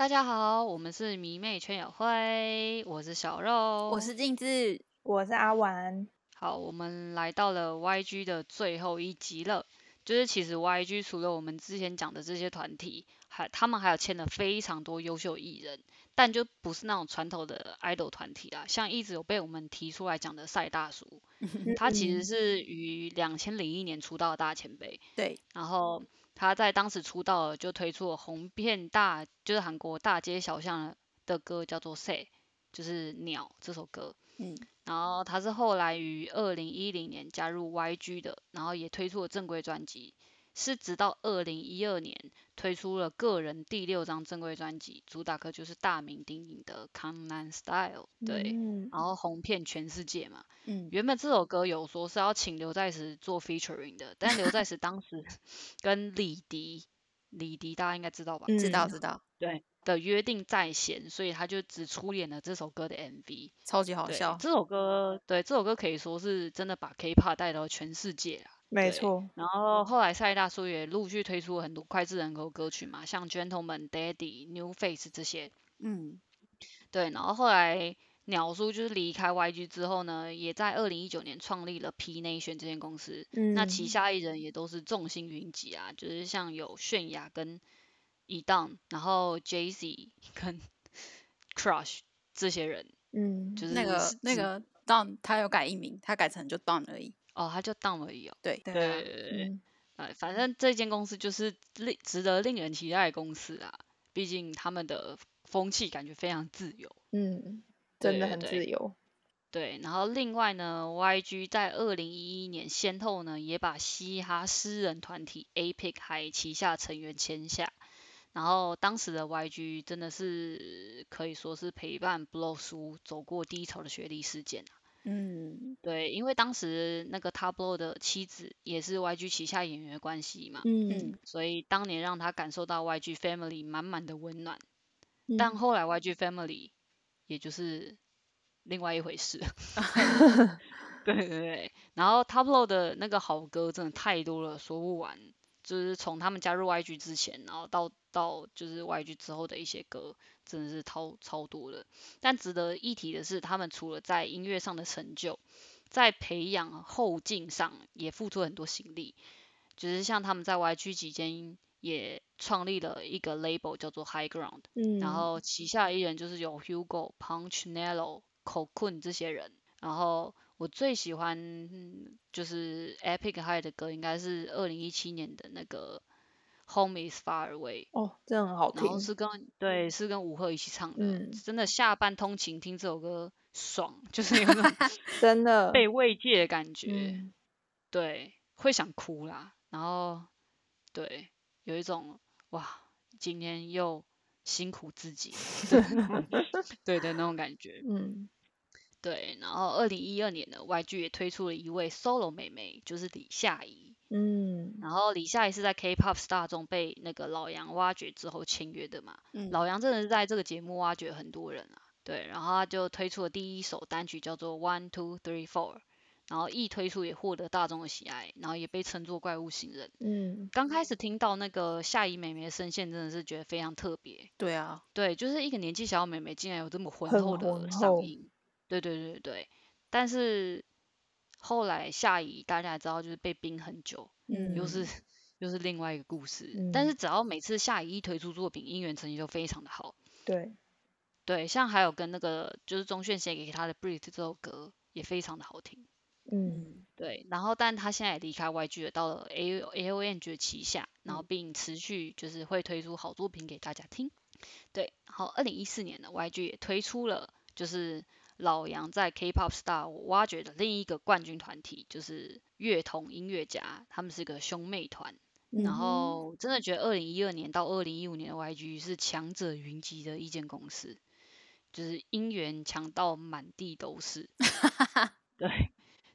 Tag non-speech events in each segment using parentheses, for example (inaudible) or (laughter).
大家好，我们是迷妹圈友会，我是小肉，我是镜子，我是阿丸。好，我们来到了 YG 的最后一集了。就是其实 YG 除了我们之前讲的这些团体，还他们还有签了非常多优秀艺人，但就不是那种传统的 idol 团体啦。像一直有被我们提出来讲的赛大叔，他其实是于两千零一年出道的大前辈。对，然后。他在当时出道就推出了红遍大，就是韩国大街小巷的歌，叫做《Say》，就是鸟这首歌。嗯。然后他是后来于二零一零年加入 YG 的，然后也推出了正规专辑。是直到二零一二年推出了个人第六张正规专辑，主打歌就是大名鼎鼎的《江南 Style》，对，然后红遍全世界嘛。嗯。原本这首歌有说是要请刘在石做 featuring 的，但刘在石当时 (laughs) 跟李迪，李迪大家应该知道吧？知道知道。对。的约定在先，所以他就只出演了这首歌的 MV，超级好笑。这首歌，对，这首歌可以说是真的把 K-pop 带到全世界啊。没错，然后后来赛大叔也陆续推出了很多脍炙人口歌曲嘛，像 Gentleman、Daddy、New Face 这些。嗯，对，然后后来鸟叔就是离开 YG 之后呢，也在二零一九年创立了 P Nation 这间公司。嗯，那旗下艺人也都是众星云集啊，就是像有泫雅跟 Edon，然后 Jay Z 跟 (laughs) Crush 这些人。嗯，就是那个那个 Don 他有改艺名，他改成就 Don 而已。哦，他就当而已哦。对对对对，哎，反正这间公司就是令值得令人期待的公司啊，毕竟他们的风气感觉非常自由。嗯，真的很自由。对，然后另外呢，YG 在二零一一年先后呢也把嘻哈诗人团体 APEC 还旗下成员签下，然后当时的 YG 真的是可以说是陪伴 Blow 叔走过低潮的学历事件啊。嗯，对，因为当时那个 Tablo 的妻子也是 YG 旗下演员的关系嘛，嗯，所以当年让他感受到 YG Family 满满的温暖，但。后来 YG Family 也就是另外一回事，(laughs) 对对对，然后 Tablo 的那个好歌真的太多了，说不完。就是从他们加入 YG 之前，然后到到就是 YG 之后的一些歌，真的是超超多的。但值得一提的是，他们除了在音乐上的成就，在培养后劲上也付出很多心力。就是像他们在 YG 期间也创立了一个 label 叫做 High Ground，嗯，然后旗下艺人就是有 Hugo、Punch、Nello、Cocoon 这些人，然后。我最喜欢就是 Epic High 的歌，应该是二零一七年的那个 Home Is Far Away。哦，这很好听。然后是跟对，是跟吴赫一起唱的，真的下班通勤听这首歌爽，就是有种 (laughs) 真的被慰藉的感觉。对，会想哭啦，然后对，有一种哇，今天又辛苦自己，(laughs) (laughs) 对的那种感觉。嗯。对，然后二零一二年呢，YG 也推出了一位 solo 妹妹，就是李夏怡。嗯，然后李夏也是在 K-pop star 中被那个老杨挖掘之后签约的嘛。嗯。老杨真的是在这个节目挖掘很多人啊。对，然后他就推出了第一首单曲叫做 One Two Three Four，然后一推出也获得大众的喜爱，然后也被称作怪物新人。嗯。刚开始听到那个夏怡妹妹的声线，真的是觉得非常特别。对啊。对，就是一个年纪小的妹妹，竟然有这么浑厚的嗓音。对对对对，但是后来夏怡大家也知道就是被冰很久，嗯，又 (laughs) 是又是另外一个故事。但是只要每次夏怡一推出作品，音源成绩就非常的好。对，对，像还有跟那个就是钟铉写给他的《Breathe》这首歌也非常的好听。嗯，对，然后但他现在也离开 YG 了，到了 A A O N G 旗下，然后并持续就是会推出好作品给大家听。对，然后二零一四年呢，YG 也推出了就是。老杨在 K-pop star 挖掘的另一个冠军团体就是乐童音乐家，他们是个兄妹团。然后真的觉得二零一二年到二零一五年的 YG 是强者云集的一间公司，就是音源强到满地都是。(laughs) 对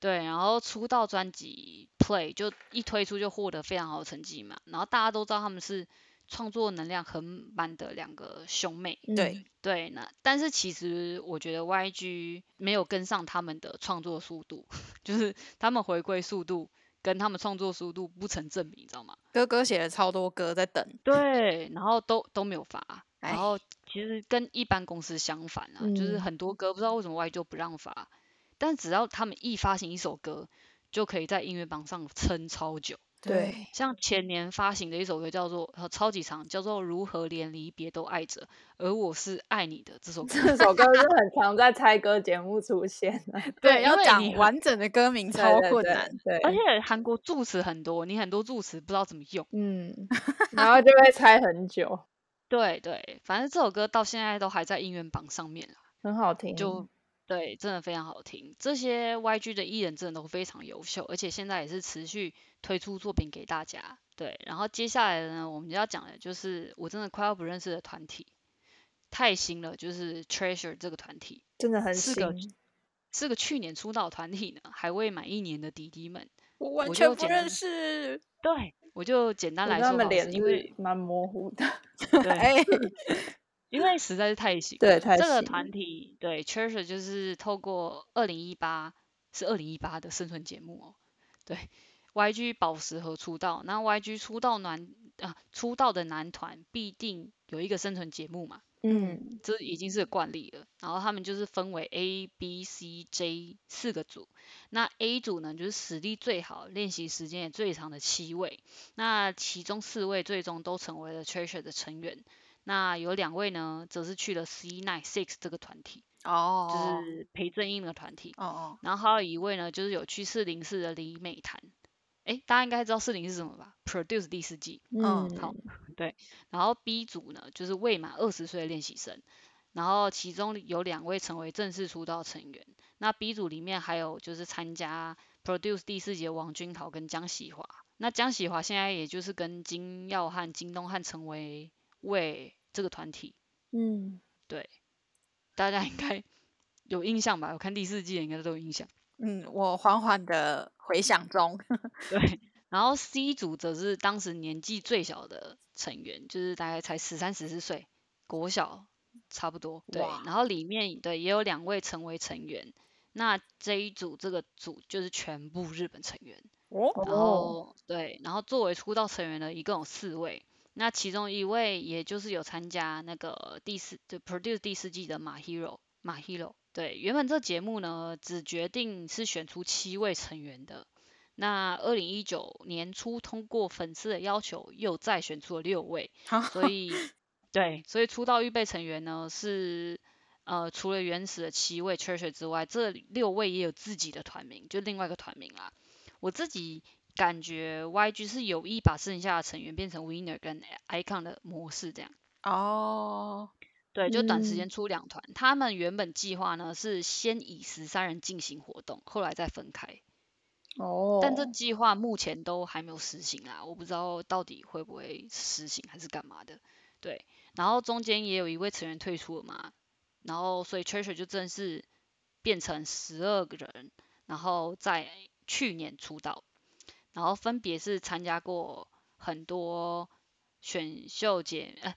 对，然后出道专辑 Play 就一推出就获得非常好的成绩嘛，然后大家都知道他们是。创作能量很满的两个兄妹，对。对，那但是其实我觉得 YG 没有跟上他们的创作速度，(laughs) 就是他们回归速度跟他们创作速度不成正比，你知道吗？哥哥写了超多歌在等，对，然后都都没有发，然后其实跟一般公司相反啊，就是很多歌不知道为什么 YG 就不让发，但只要他们一发行一首歌，就可以在音乐榜上撑超久。对，像前年发行的一首歌叫做呃超级长，叫做《如何连离别都爱着》，而我是爱你的这首歌。这首歌是很常在猜歌节目出现的。(laughs) 对，要讲完整的歌名超困难。对，而且韩国助词很多，你很多助词不知道怎么用。嗯，(laughs) 然后就会猜很久。对对，反正这首歌到现在都还在音乐榜上面了，很好听。就。对，真的非常好听。这些 YG 的艺人真的都非常优秀，而且现在也是持续推出作品给大家。对，然后接下来呢，我们要讲的就是我真的快要不认识的团体，太新了，就是 Treasure 这个团体，真的很新，是个去年出道团体呢，还未满一年的弟弟们，我完全不认识。对，我就简单来说，他们脸因为蛮模糊的。(laughs) 对。因为实在是太新，对，这个团体对 Treasure 就是透过二零一八是二零一八的生存节目哦，对 YG 宝石和出道，那 YG 出道男啊出道的男团必定有一个生存节目嘛，嗯，这已经是惯例了。然后他们就是分为 A、B、C、J 四个组，那 A 组呢就是实力最好、练习时间也最长的七位，那其中四位最终都成为了 Treasure 的成员。那有两位呢，则是去了 C Nine Six 这个团体，哦，就是裴正英的团体，哦哦，然后还有一位呢，就是有去四零四的李美潭，哎，大家应该知道四零是什么吧？Produce 第四季，嗯，好，对，然后 B 组呢，就是未满二十岁的练习生，然后其中有两位成为正式出道成员，那 B 组里面还有就是参加 Produce 第四季的王君豪跟江喜华，那江喜华现在也就是跟金耀汉、金东汉成为。为这个团体，嗯，对，大家应该有印象吧？我看第四季应该都有印象。嗯，我缓缓的回想中。(laughs) 对，然后 C 组则是当时年纪最小的成员，就是大概才十三十四岁，国小差不多。对，然后里面对也有两位成为成员。那这一组这个组就是全部日本成员。哦。然后对，然后作为出道成员的，一共有四位。那其中一位，也就是有参加那个第四，就 produce 第四季的马 hero，马 hero，对，原本这节目呢，只决定是选出七位成员的，那二零一九年初通过粉丝的要求，又再选出了六位，(laughs) 所以，(laughs) 对，所以出道预备成员呢是，呃，除了原始的七位 treasure 之外，这六位也有自己的团名，就另外一个团名啦，我自己。感觉 YG 是有意把剩下的成员变成 Winner 跟 Icon 的模式这样。哦，对，就短时间出两团。他们原本计划呢是先以十三人进行活动，后来再分开。哦。但这计划目前都还没有实行啊，我不知道到底会不会实行还是干嘛的。对，然后中间也有一位成员退出了嘛，然后所以 Treasure 就正式变成十二个人，然后在去年出道。然后分别是参加过很多选秀节，呃，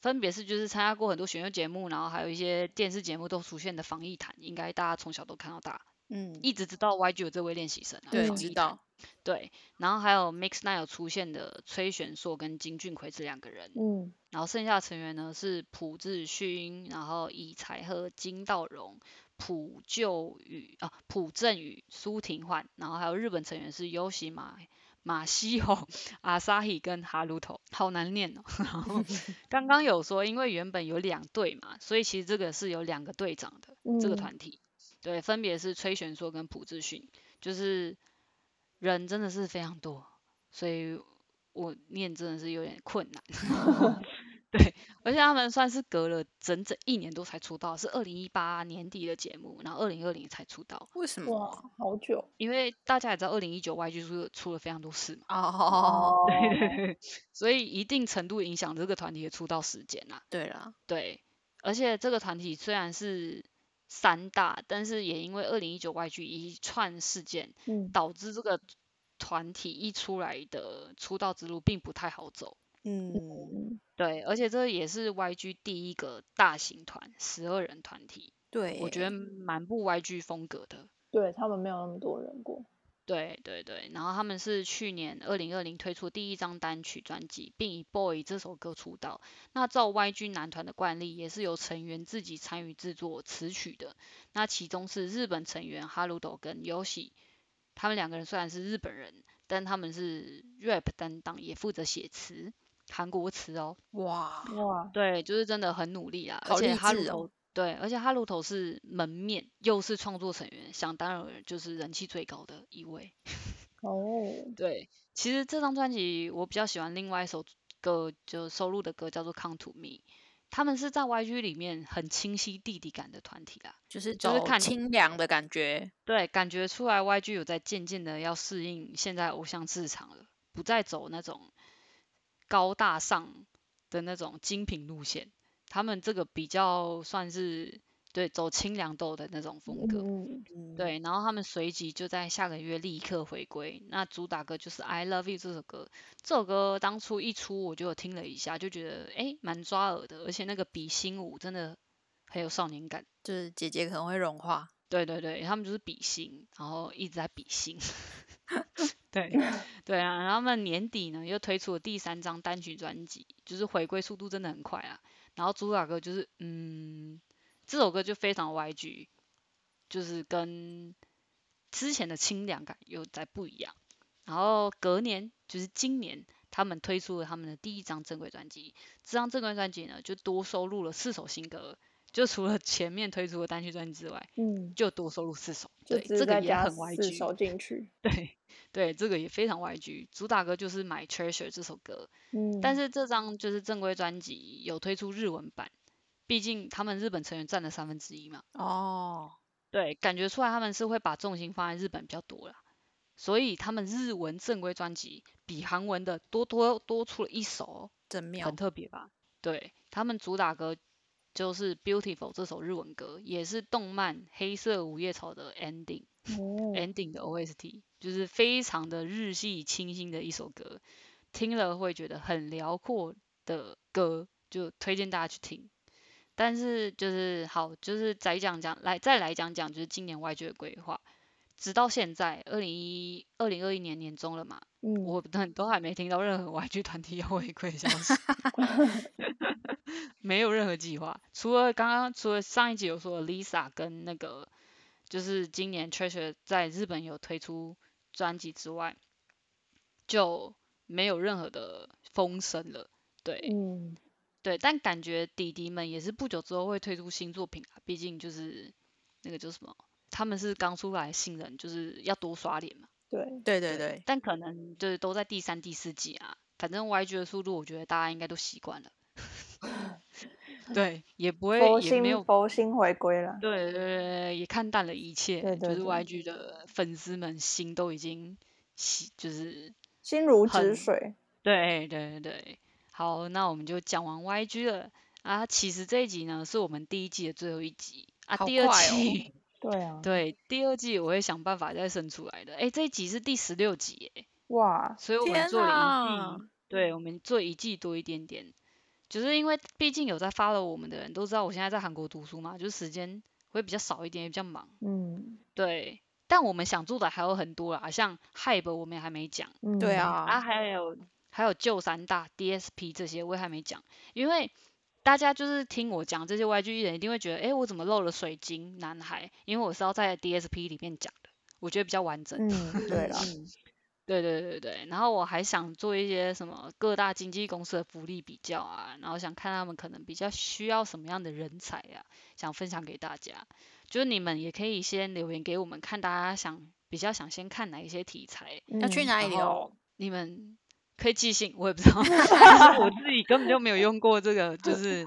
分别是就是参加过很多选秀节目，然后还有一些电视节目都出现的防疫毯，应该大家从小都看到大，嗯，一直知道 YG 有这位练习生，对，知道，对，然后还有 Mix Nine 有出现的崔玄硕跟金俊奎这两个人，嗯，然后剩下的成员呢是朴智勋，然后以才和金道荣。朴就宇啊，朴正宇、苏廷焕，然后还有日本成员是优喜马马西吼、(laughs) 阿萨希跟哈鲁头，好难念哦。然 (laughs) 后刚刚有说，因为原本有两队嘛，所以其实这个是有两个队长的这个团体，对，分别是崔玄硕跟朴智勋，就是人真的是非常多，所以我念真的是有点困难。(laughs) 对，而且他们算是隔了整整一年多才出道，是二零一八年底的节目，然后二零二零才出道。为什么？哇，好久。因为大家也知道，二零一九 YG 出出了非常多事嘛。哦。(laughs) 对对对。所以一定程度影响这个团体的出道时间呐。对啦。对。而且这个团体虽然是三大，但是也因为二零一九 YG 一串事件，导致这个团体一出来的出道之路并不太好走。嗯，对，而且这也是 YG 第一个大型团，十二人团体。对，我觉得蛮不 YG 风格的。对他们没有那么多人过。对对对，然后他们是去年二零二零推出第一张单曲专辑，并以《Boy》这首歌出道。那照 YG 男团的惯例，也是由成员自己参与制作词曲的。那其中是日本成员哈鲁斗跟 Yoshi，他们两个人虽然是日本人，但他们是 rap 担当，也负责写词，韩国词哦。哇，哇，对，就是真的很努力啊，而且哈鲁头对，而且哈鲁头是门面，又是创作成员，想当然尔就是人气最高的一位。(laughs) 哦，对，其实这张专辑我比较喜欢另外一首歌，就收录的歌叫做《Come to Me》，他们是在 YG 里面很清晰弟弟感的团体啦。就是就是看清凉的感觉。对，感觉出来 YG 有在渐渐的要适应现在偶像市场了，不再走那种高大上的那种精品路线，他们这个比较算是对走清凉豆的那种风格。嗯，嗯，对，然后他们随即就在下个月立刻回归。那主打歌就是《I Love You》这首歌，这首歌当初一出我就有听了一下，就觉得诶蛮抓耳的，而且那个比心舞真的很有少年感。就是姐姐可能会融化。对对对，他们就是比心，然后一直在比心。对 (laughs) 对啊，然后他们年底呢又推出了第三张单曲专辑，就是回归速度真的很快啊。然后主打歌就是嗯，这首歌就非常 YG，就是跟之前的清凉感又在不一样。然后隔年就是今年，他们推出了他们的第一张正规专辑。这张正规专辑呢，就多收录了四首新歌，就除了前面推出的单曲专辑之外，嗯，就多收录四首。对，这个也很 YG。首进去，对对，这个也非常 YG。主打歌就是《My Treasure》这首歌，嗯，但是这张就是正规专辑有推出日文版，毕竟他们日本成员占了三分之一嘛。哦，对，感觉出来他们是会把重心放在日本比较多啦，所以他们日文正规专辑比韩文的多多多出了一首哦，真妙很。特别吧？对他们主打歌就是《Beautiful》这首日文歌，也是动漫《黑色五叶草》的 ending。哦，ending 的 OST，就是非常的日系清新的一首歌，听了会觉得很辽阔的歌，就推荐大家去听。但是就是好，就是再讲讲来再来讲讲，就是今年 YG 的规划。直到现在，二零一二零二一年年中了嘛，嗯，我都都还没听到任何 YG 团体要回归的消息 (laughs) (laughs) (laughs) 没有任何计划。除了刚刚除了上一集有说 Lisa 跟那个，就是今年 Treasure 在日本有推出专辑之外，就没有任何的风声了。对，嗯，对，但感觉弟弟们也是不久之后会推出新作品啊，毕竟就是那个叫什么，他们是刚出来新人，就是要多刷脸嘛。对，对对对，但可能就是都在第三、第四季啊。反正 YG 的速度，我觉得大家应该都习惯了。(laughs) 对，也不会佛也没有佛心回归了，对对对对，也看淡了一切，就是 YG 的粉丝们心都已经洗，就是心如止很水，对对对对。好，那我们就讲完 YG 了啊。其实这一集呢，是我们第一季的最后一集啊。好第二快哦季，(laughs) 对啊，对第二季我会想办法再生出来的。哎，这一集是第十六集哎，哇，所以我们天做了一哪季，对，我们做一季多一点点，就是因为毕竟有在 follow 我们的人都知道，我现在在韩国读书嘛，就是时间会比较少一点，也比较忙，嗯对。但我们想做的还有很多啦，像 Hype 我们也还没讲，嗯，对啊，啊，还有还有旧三大 DSP 这些我也还没讲，因为大家就是听我讲这些 YG 艺人，一定会觉得，诶，我怎么漏了水晶男孩？因为我是要在 DSP 里面讲的，我觉得比较完整。嗯，对啦，嗯，(laughs) 对对对对，然后我还想做一些什么各大经纪公司的福利比较啊，然后想看他们可能比较需要什么样的人才啊，想分享给大家。就是你们也可以先留言给我们，看大家想比较想先看哪一些题材，要去嗯哪里留？你们可以寄信，我也不知道，(laughs) 但是我自己根本就没有用过这个，就 (laughs) 是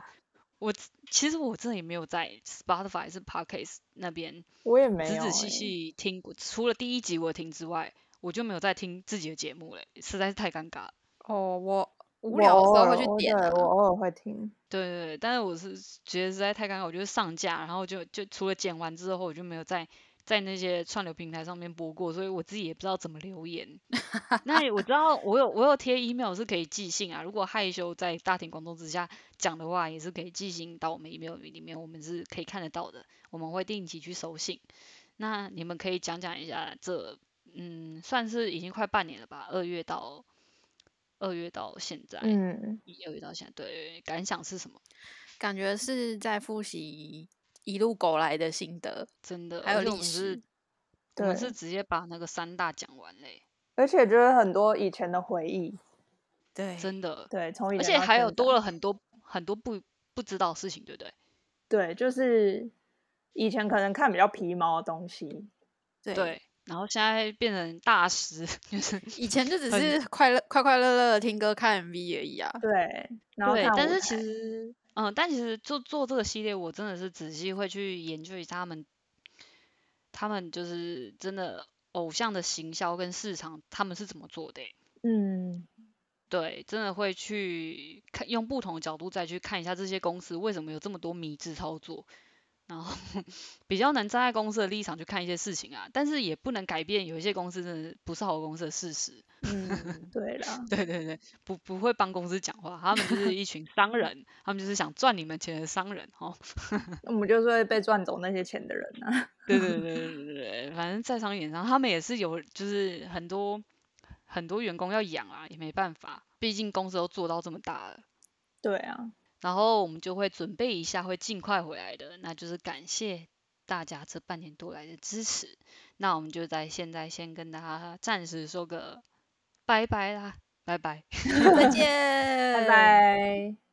我其实我真的也没有在 Spotify 是 Podcast 那边我也没有欸，仔仔细细听过，除了第一集我有听之外，我就没有再听自己的节目嘞，实在是太尴尬了。哦，我无聊的时候会去点我偶尔会听，对对对，但是我是觉得实在太尴尬，我就是上架，然后就就除了剪完之后，我就没有在在那些串流平台上面播过，所以我自己也不知道怎么留言。(laughs) 那我知道我有我有贴 email 是可以寄信啊，如果害羞在大庭广众之下讲的话，也是可以寄信到我们 email 里面，我们是可以看得到的，我们会定期去收信。那你们可以讲讲一下这嗯，算是已经快半年了吧，二月到二月到现在，嗯，一二月到现在，对，感想是什么？感觉是在复习一路走来的心得，真的，还有历史我们是直接把那个三大讲完嘞，而且就是很多以前的回忆，对，真的，对，从以而且还有多了很多很多不不知道的事情，对不对？对，就是以前可能看比较皮毛的东西，对对，然后现在变成大师，(laughs) 就是以前就只是快乐快快乐乐的听歌看 MV 而已啊。对，然后对，但是其台实，嗯，但其实做做这个系列，我真的是仔细会去研究一下他们，他们就是真的偶像的行销跟市场，他们是怎么做的欸、嗯，对，真的会去看，用不同的角度再去看一下这些公司为什么有这么多迷之操作，然后比较能站在公司的立场去看一些事情啊，但是也不能改变有一些公司真的不是好公司的事实。嗯，对啦，(laughs) 对对对，不不会帮公司讲话，他们就是一群商人，他们就是想赚你们钱的商人哦。(laughs) 我们就是会被赚走那些钱的人啊。对对对对对对，反正在商言商，他们也是有就是很多很多员工要养啊，也没办法，毕竟公司都做到这么大了。对啊，然后我们就会准备一下，会尽快回来的，那就是感谢大家这半年多来的支持。那我们就在现在先跟大家暂时说个拜拜啦，拜拜。再见，(laughs) 拜拜。